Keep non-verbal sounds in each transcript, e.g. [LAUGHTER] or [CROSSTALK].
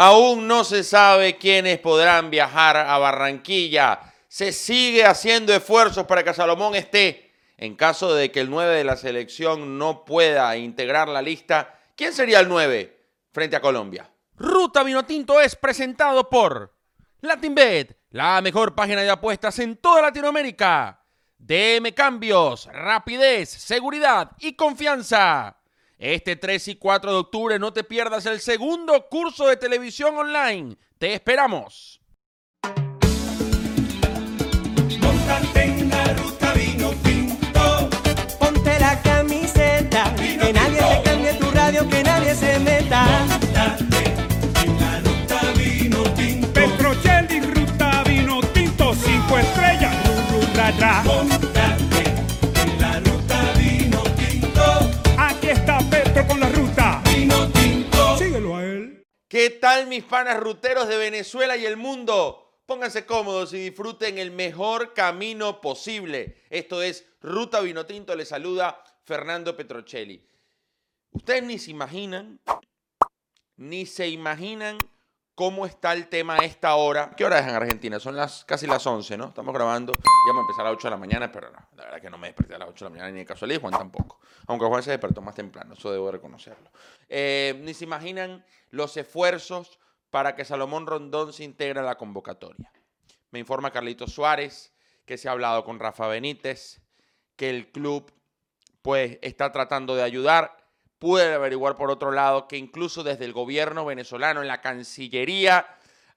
Aún no se sabe quiénes podrán viajar a Barranquilla. Se sigue haciendo esfuerzos para que Salomón esté. En caso de que el 9 de la selección no pueda integrar la lista, ¿quién sería el 9 frente a Colombia? Ruta Vinotinto es presentado por LatinBet, la mejor página de apuestas en toda Latinoamérica. DM Cambios, rapidez, seguridad y confianza. Este 3 y 4 de octubre no te pierdas el segundo curso de televisión online. Te esperamos. Montate en la ruta vino tinto. Ponte la camiseta, Vino que nadie te cambie tu radio, que nadie se meta. Montate en la ruta vino tinto. Petrocelli, ruta vino tinto. Cinco estrellas, ru, ru, ra, ra. ¿Qué tal mis panas ruteros de Venezuela y el mundo? Pónganse cómodos y disfruten el mejor camino posible. Esto es Ruta Vinotinto, les saluda Fernando Petrocelli. Ustedes ni se imaginan, ni se imaginan cómo está el tema a esta hora. ¿Qué hora es en Argentina? Son las casi las 11, ¿no? Estamos grabando, ya a empezar a las 8 de la mañana, pero no, la verdad que no me desperté a las 8 de la mañana ni de casualidad Juan tampoco. Aunque Juan se despertó más temprano, eso debo reconocerlo. Eh, ni se imaginan los esfuerzos para que Salomón Rondón se integre a la convocatoria. Me informa Carlito Suárez que se ha hablado con Rafa Benítez, que el club pues está tratando de ayudar. Pude averiguar por otro lado que incluso desde el gobierno venezolano, en la Cancillería,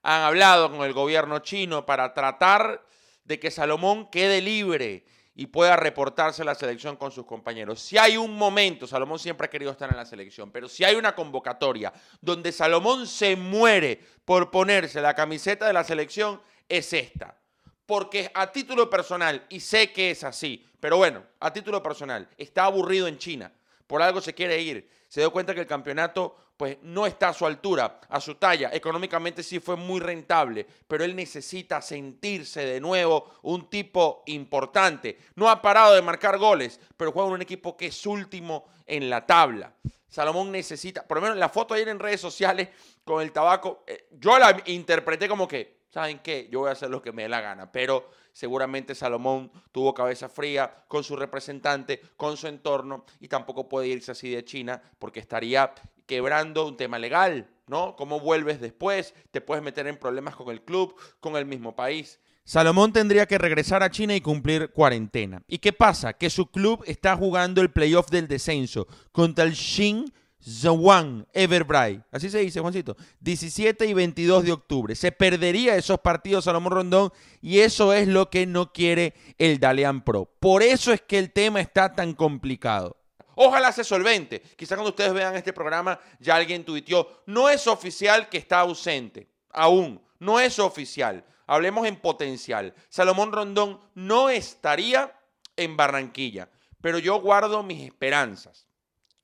han hablado con el gobierno chino para tratar de que Salomón quede libre y pueda reportarse a la selección con sus compañeros. Si hay un momento, Salomón siempre ha querido estar en la selección, pero si hay una convocatoria donde Salomón se muere por ponerse la camiseta de la selección, es esta. Porque a título personal, y sé que es así, pero bueno, a título personal, está aburrido en China. Por algo se quiere ir. Se dio cuenta que el campeonato pues no está a su altura, a su talla. Económicamente sí fue muy rentable, pero él necesita sentirse de nuevo un tipo importante. No ha parado de marcar goles, pero juega en un equipo que es último en la tabla. Salomón necesita, por lo menos la foto ayer en redes sociales con el tabaco, eh, yo la interpreté como que, ¿saben qué? Yo voy a hacer lo que me dé la gana, pero seguramente Salomón tuvo cabeza fría con su representante, con su entorno, y tampoco puede irse así de China porque estaría quebrando un tema legal, ¿no? ¿Cómo vuelves después? Te puedes meter en problemas con el club, con el mismo país. Salomón tendría que regresar a China y cumplir cuarentena. ¿Y qué pasa? Que su club está jugando el playoff del descenso contra el Shin Zhuang Everbright. Así se dice, Juancito. 17 y 22 de octubre. Se perdería esos partidos Salomón Rondón y eso es lo que no quiere el Dalian Pro. Por eso es que el tema está tan complicado. Ojalá se solvente. Quizá cuando ustedes vean este programa ya alguien tuiteó, no es oficial que está ausente. Aún, no es oficial. Hablemos en potencial. Salomón Rondón no estaría en Barranquilla, pero yo guardo mis esperanzas.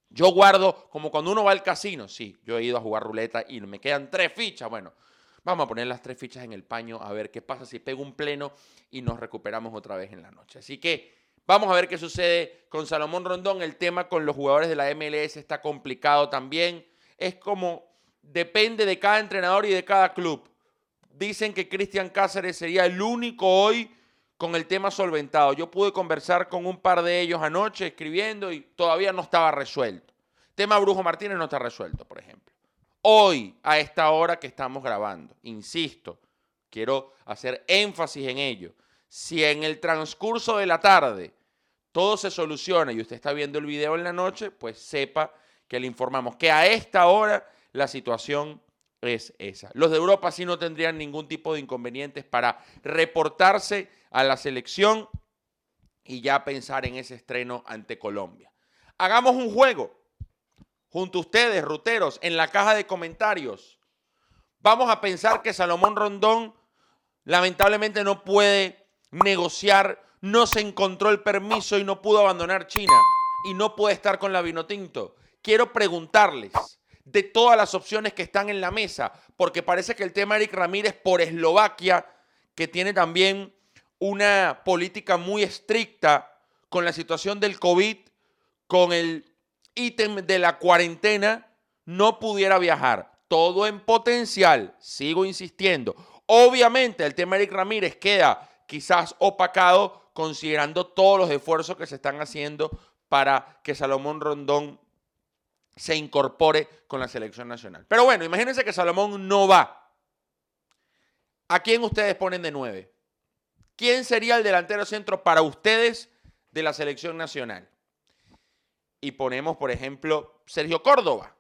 Yo guardo, como cuando uno va al casino, sí, yo he ido a jugar ruleta y me quedan tres fichas. Bueno, vamos a poner las tres fichas en el paño a ver qué pasa si pego un pleno y nos recuperamos otra vez en la noche. Así que vamos a ver qué sucede con Salomón Rondón. El tema con los jugadores de la MLS está complicado también. Es como, depende de cada entrenador y de cada club. Dicen que Cristian Cáceres sería el único hoy con el tema solventado. Yo pude conversar con un par de ellos anoche escribiendo y todavía no estaba resuelto. Tema Brujo Martínez no está resuelto, por ejemplo. Hoy, a esta hora que estamos grabando, insisto, quiero hacer énfasis en ello. Si en el transcurso de la tarde todo se soluciona y usted está viendo el video en la noche, pues sepa que le informamos que a esta hora la situación es esa. Los de Europa sí no tendrían ningún tipo de inconvenientes para reportarse a la selección y ya pensar en ese estreno ante Colombia. Hagamos un juego junto a ustedes, ruteros, en la caja de comentarios. Vamos a pensar que Salomón Rondón lamentablemente no puede negociar, no se encontró el permiso y no pudo abandonar China y no puede estar con la Vinotinto. Quiero preguntarles de todas las opciones que están en la mesa, porque parece que el tema Eric Ramírez por Eslovaquia, que tiene también una política muy estricta con la situación del COVID, con el ítem de la cuarentena, no pudiera viajar. todo en potencial, sigo insistiendo. Obviamente el tema Eric Ramírez queda quizás opacado considerando todos los esfuerzos que se están haciendo para que Salomón Rondón se incorpore con la selección nacional. Pero bueno, imagínense que Salomón no va. ¿A quién ustedes ponen de nueve? ¿Quién sería el delantero centro para ustedes de la selección nacional? Y ponemos, por ejemplo, Sergio Córdoba,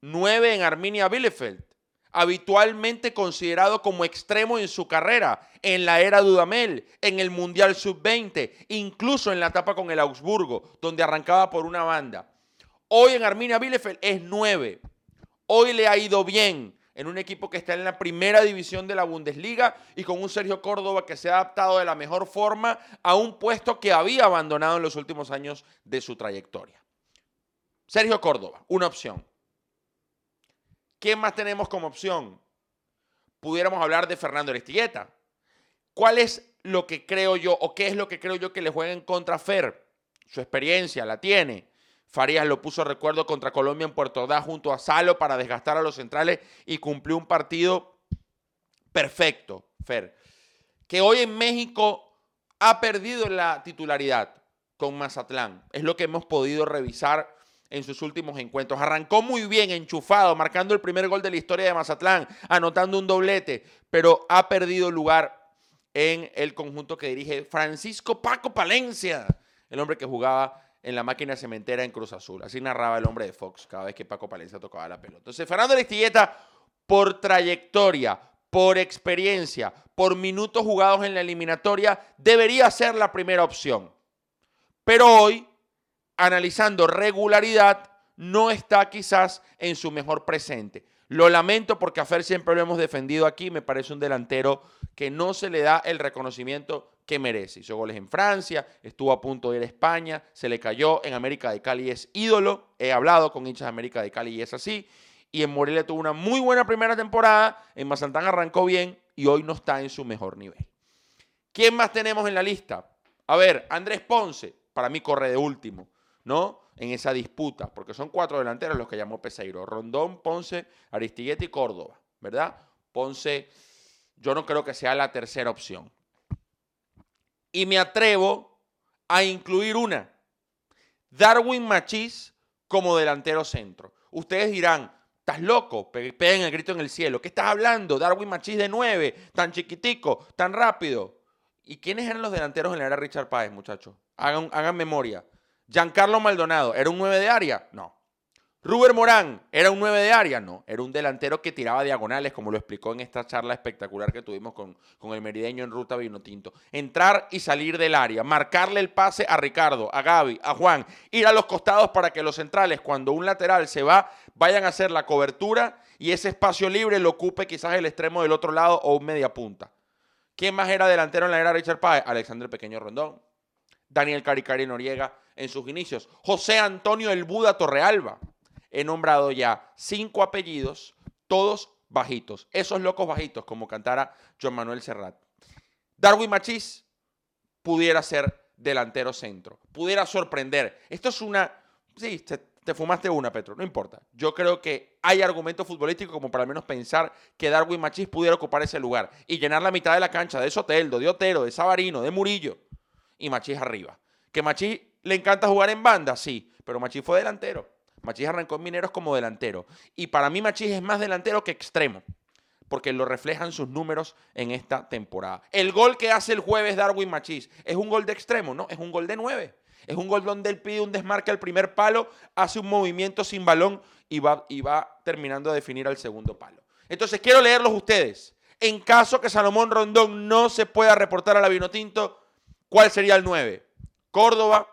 nueve en Arminia Bielefeld, habitualmente considerado como extremo en su carrera, en la era Dudamel, en el Mundial Sub-20, incluso en la etapa con el Augsburgo, donde arrancaba por una banda. Hoy en Arminia Bielefeld es 9. Hoy le ha ido bien en un equipo que está en la primera división de la Bundesliga y con un Sergio Córdoba que se ha adaptado de la mejor forma a un puesto que había abandonado en los últimos años de su trayectoria. Sergio Córdoba, una opción. ¿Quién más tenemos como opción? Pudiéramos hablar de Fernando Aristigueta. ¿Cuál es lo que creo yo o qué es lo que creo yo que le juega en contra Fer? Su experiencia la tiene. Farías lo puso, recuerdo, contra Colombia en Puerto Ordaz junto a Salo para desgastar a los centrales y cumplió un partido perfecto, Fer. Que hoy en México ha perdido la titularidad con Mazatlán. Es lo que hemos podido revisar en sus últimos encuentros. Arrancó muy bien, enchufado, marcando el primer gol de la historia de Mazatlán, anotando un doblete, pero ha perdido lugar en el conjunto que dirige Francisco Paco Palencia, el hombre que jugaba en la máquina cementera en Cruz Azul. Así narraba el hombre de Fox cada vez que Paco Palencia tocaba la pelota. Entonces, Fernando Aristilleta, por trayectoria, por experiencia, por minutos jugados en la eliminatoria, debería ser la primera opción. Pero hoy analizando regularidad, no está quizás en su mejor presente. Lo lamento porque a Fer siempre lo hemos defendido aquí. Me parece un delantero que no se le da el reconocimiento que merece. Hizo goles en Francia, estuvo a punto de ir a España, se le cayó. En América de Cali es ídolo. He hablado con hinchas de América de Cali y es así. Y en Morelia tuvo una muy buena primera temporada. En Mazantán arrancó bien y hoy no está en su mejor nivel. ¿Quién más tenemos en la lista? A ver, Andrés Ponce. Para mí corre de último. ¿no? En esa disputa, porque son cuatro delanteros los que llamó Peseiro. Rondón, Ponce, Aristigueta y Córdoba, ¿verdad? Ponce, yo no creo que sea la tercera opción. Y me atrevo a incluir una. Darwin Machís como delantero centro. Ustedes dirán, estás loco, peguen el grito en el cielo. ¿Qué estás hablando? Darwin Machís de nueve, tan chiquitico, tan rápido. ¿Y quiénes eran los delanteros en la era Richard Páez, muchachos? Hagan, hagan memoria. Giancarlo Maldonado, ¿era un 9 de área? No. Ruber Morán, ¿era un 9 de área? No. Era un delantero que tiraba diagonales, como lo explicó en esta charla espectacular que tuvimos con, con el merideño en Ruta Vinotinto. Entrar y salir del área, marcarle el pase a Ricardo, a Gaby, a Juan, ir a los costados para que los centrales, cuando un lateral se va, vayan a hacer la cobertura y ese espacio libre lo ocupe quizás el extremo del otro lado o un media punta. ¿Quién más era delantero en la era Richard Páez? Alexander Pequeño Rondón, Daniel Caricari Noriega en sus inicios. José Antonio El Buda Torrealba. He nombrado ya cinco apellidos, todos bajitos. Esos locos bajitos, como cantara Joan Manuel Serrat. Darwin Machís pudiera ser delantero centro. Pudiera sorprender. Esto es una... Sí, te, te fumaste una, Petro. No importa. Yo creo que hay argumento futbolístico como para al menos pensar que Darwin Machís pudiera ocupar ese lugar y llenar la mitad de la cancha de Soteldo, de Otero, de Sabarino, de Murillo y Machís arriba. Que Machís le encanta jugar en banda, sí, pero Machís fue delantero. Machís arrancó en Mineros como delantero. Y para mí Machís es más delantero que extremo, porque lo reflejan sus números en esta temporada. El gol que hace el jueves Darwin Machís es un gol de extremo, ¿no? Es un gol de nueve. Es un gol donde él pide un desmarque al primer palo, hace un movimiento sin balón y va, y va terminando de definir al segundo palo. Entonces quiero leerlos ustedes. En caso que Salomón Rondón no se pueda reportar a la Vinotinto, ¿cuál sería el 9? Córdoba,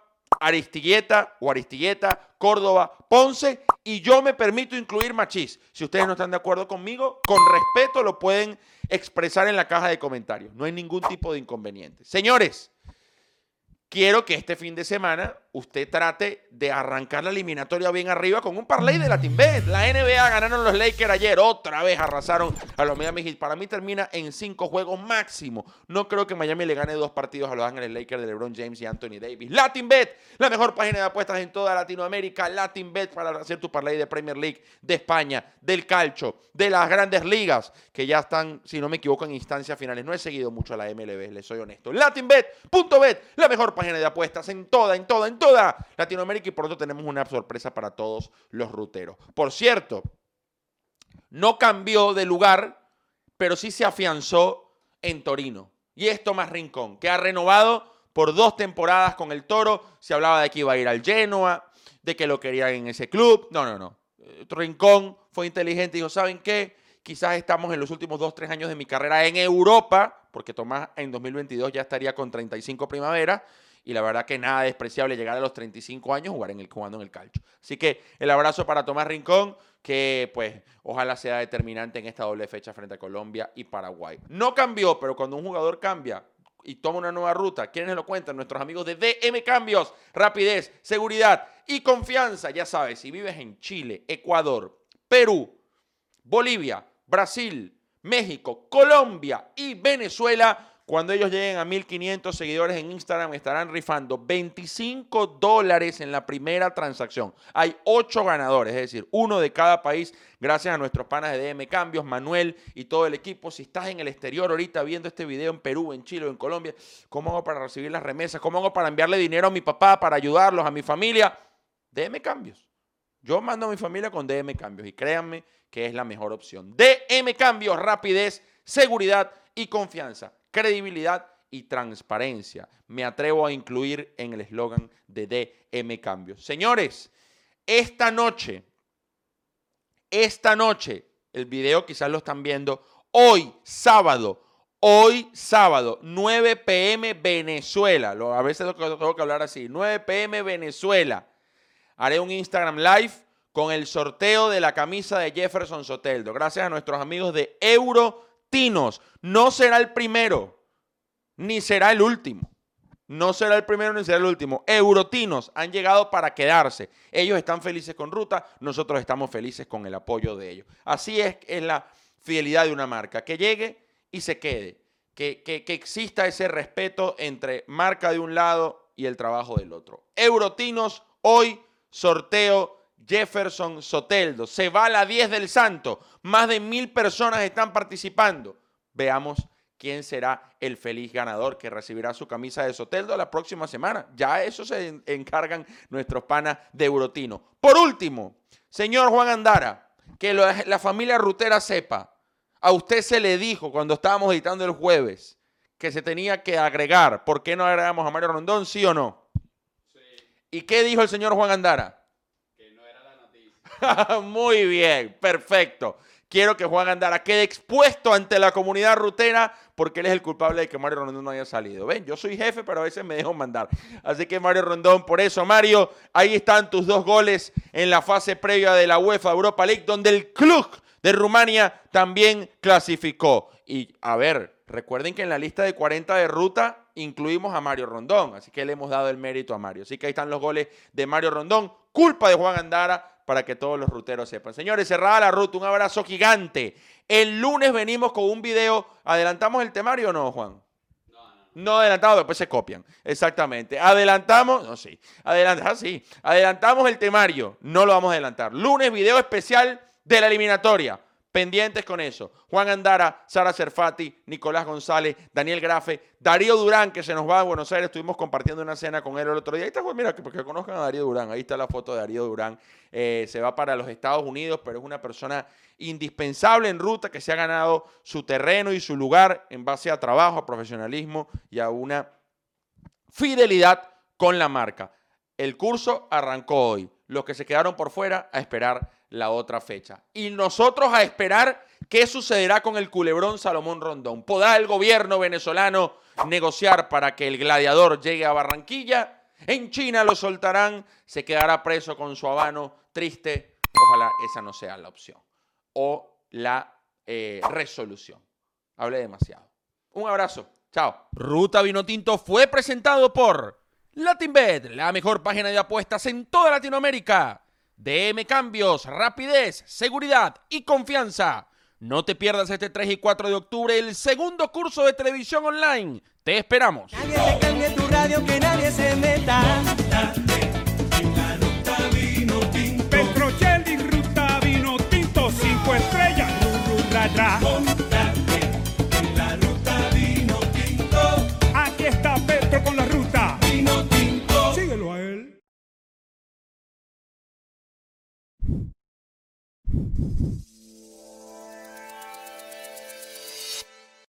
Aristigueta o Aristigueta, Córdoba, Ponce y yo me permito incluir Machís. Si ustedes no están de acuerdo conmigo, con respeto lo pueden expresar en la caja de comentarios. No hay ningún tipo de inconveniente. Señores, quiero que este fin de semana usted trate de arrancar la eliminatoria bien arriba con un parlay de la Bet. La NBA ganaron los Lakers ayer, otra vez arrasaron a los Miami Heat. Para mí termina en cinco juegos máximo. No creo que Miami le gane dos partidos a los Ángeles Lakers de LeBron James y Anthony Davis. Bet, la mejor página de apuestas en toda Latinoamérica. Bet para hacer tu parlay de Premier League, de España, del calcio, de las grandes ligas, que ya están, si no me equivoco, en instancias finales. No he seguido mucho a la MLB, les soy honesto. LatinBet.bet, la mejor página de apuestas en toda, en toda, en toda Latinoamérica y pronto tenemos una sorpresa para todos los ruteros. Por cierto, no cambió de lugar, pero sí se afianzó en Torino. Y es Tomás Rincón, que ha renovado por dos temporadas con el Toro. Se hablaba de que iba a ir al Genoa, de que lo querían en ese club. No, no, no. Rincón fue inteligente y dijo, ¿saben qué? Quizás estamos en los últimos dos, tres años de mi carrera en Europa, porque Tomás en 2022 ya estaría con 35 primaveras y la verdad que nada despreciable llegar a los 35 años jugar en el, jugando en el calcio. Así que el abrazo para Tomás Rincón, que pues ojalá sea determinante en esta doble fecha frente a Colombia y Paraguay. No cambió, pero cuando un jugador cambia y toma una nueva ruta, ¿quiénes lo cuentan? Nuestros amigos de DM Cambios, rapidez, seguridad y confianza. Ya sabes, si vives en Chile, Ecuador, Perú, Bolivia, Brasil, México, Colombia y Venezuela, cuando ellos lleguen a 1500 seguidores en Instagram, estarán rifando 25 dólares en la primera transacción. Hay 8 ganadores, es decir, uno de cada país, gracias a nuestros panas de DM Cambios, Manuel y todo el equipo. Si estás en el exterior ahorita viendo este video en Perú, en Chile o en Colombia, ¿cómo hago para recibir las remesas? ¿Cómo hago para enviarle dinero a mi papá, para ayudarlos, a mi familia? DM Cambios. Yo mando a mi familia con DM Cambios y créanme que es la mejor opción. DM Cambios, rapidez, seguridad y confianza credibilidad y transparencia. Me atrevo a incluir en el eslogan de DM Cambios. Señores, esta noche, esta noche, el video quizás lo están viendo, hoy sábado, hoy sábado, 9 pm Venezuela, a veces lo tengo que hablar así, 9 pm Venezuela, haré un Instagram live con el sorteo de la camisa de Jefferson Soteldo. Gracias a nuestros amigos de Euro Tinos. No será el primero, ni será el último. No será el primero ni será el último. Eurotinos han llegado para quedarse. Ellos están felices con Ruta, nosotros estamos felices con el apoyo de ellos. Así es, la fidelidad de una marca, que llegue y se quede, que, que, que exista ese respeto entre marca de un lado y el trabajo del otro. Eurotinos, hoy sorteo Jefferson Soteldo. Se va a la 10 del Santo. Más de mil personas están participando. Veamos quién será el feliz ganador que recibirá su camisa de Soteldo la próxima semana. Ya eso se encargan nuestros panas de Eurotino. Por último, señor Juan Andara, que la familia Rutera sepa, a usted se le dijo cuando estábamos editando el jueves que se tenía que agregar. ¿Por qué no agregamos a Mario Rondón, sí o no? Sí. ¿Y qué dijo el señor Juan Andara? [LAUGHS] Muy bien, perfecto. Quiero que Juan Andara quede expuesto ante la comunidad rutera porque él es el culpable de que Mario Rondón no haya salido. Ven, yo soy jefe, pero a veces me dejo mandar. Así que Mario Rondón, por eso, Mario, ahí están tus dos goles en la fase previa de la UEFA Europa League, donde el club de Rumania también clasificó. Y a ver, recuerden que en la lista de 40 de ruta incluimos a Mario Rondón, así que le hemos dado el mérito a Mario. Así que ahí están los goles de Mario Rondón, culpa de Juan Andara para que todos los ruteros sepan. Señores, cerrada la ruta, un abrazo gigante. El lunes venimos con un video. ¿Adelantamos el temario o no, Juan? No adelantamos, después se copian. Exactamente. Adelantamos, no, sí. Adelantamos, ah, sí. Adelantamos el temario, no lo vamos a adelantar. Lunes, video especial de la eliminatoria. Pendientes con eso. Juan Andara, Sara Cerfati, Nicolás González, Daniel Grafe, Darío Durán, que se nos va a Buenos Aires. Estuvimos compartiendo una cena con él el otro día. Ahí está, pues, mira, porque conozcan a Darío Durán. Ahí está la foto de Darío Durán. Eh, se va para los Estados Unidos, pero es una persona indispensable en ruta que se ha ganado su terreno y su lugar en base a trabajo, a profesionalismo y a una fidelidad con la marca. El curso arrancó hoy. Los que se quedaron por fuera a esperar la otra fecha. Y nosotros a esperar qué sucederá con el culebrón Salomón Rondón. ¿Podrá el gobierno venezolano negociar para que el gladiador llegue a Barranquilla? En China lo soltarán, se quedará preso con su habano triste. Ojalá esa no sea la opción o la eh, resolución. Hablé demasiado. Un abrazo. Chao. Ruta Vinotinto fue presentado por LatinBet, la mejor página de apuestas en toda Latinoamérica. DM cambios, rapidez, seguridad y confianza. No te pierdas este 3 y 4 de octubre el segundo curso de televisión online. Te esperamos. Nadie te cambie tu radio, que nadie se meta. Petrochel y Ruta Vino Tinto, cinco estrellas, ru, ru, ra, ra. Aquí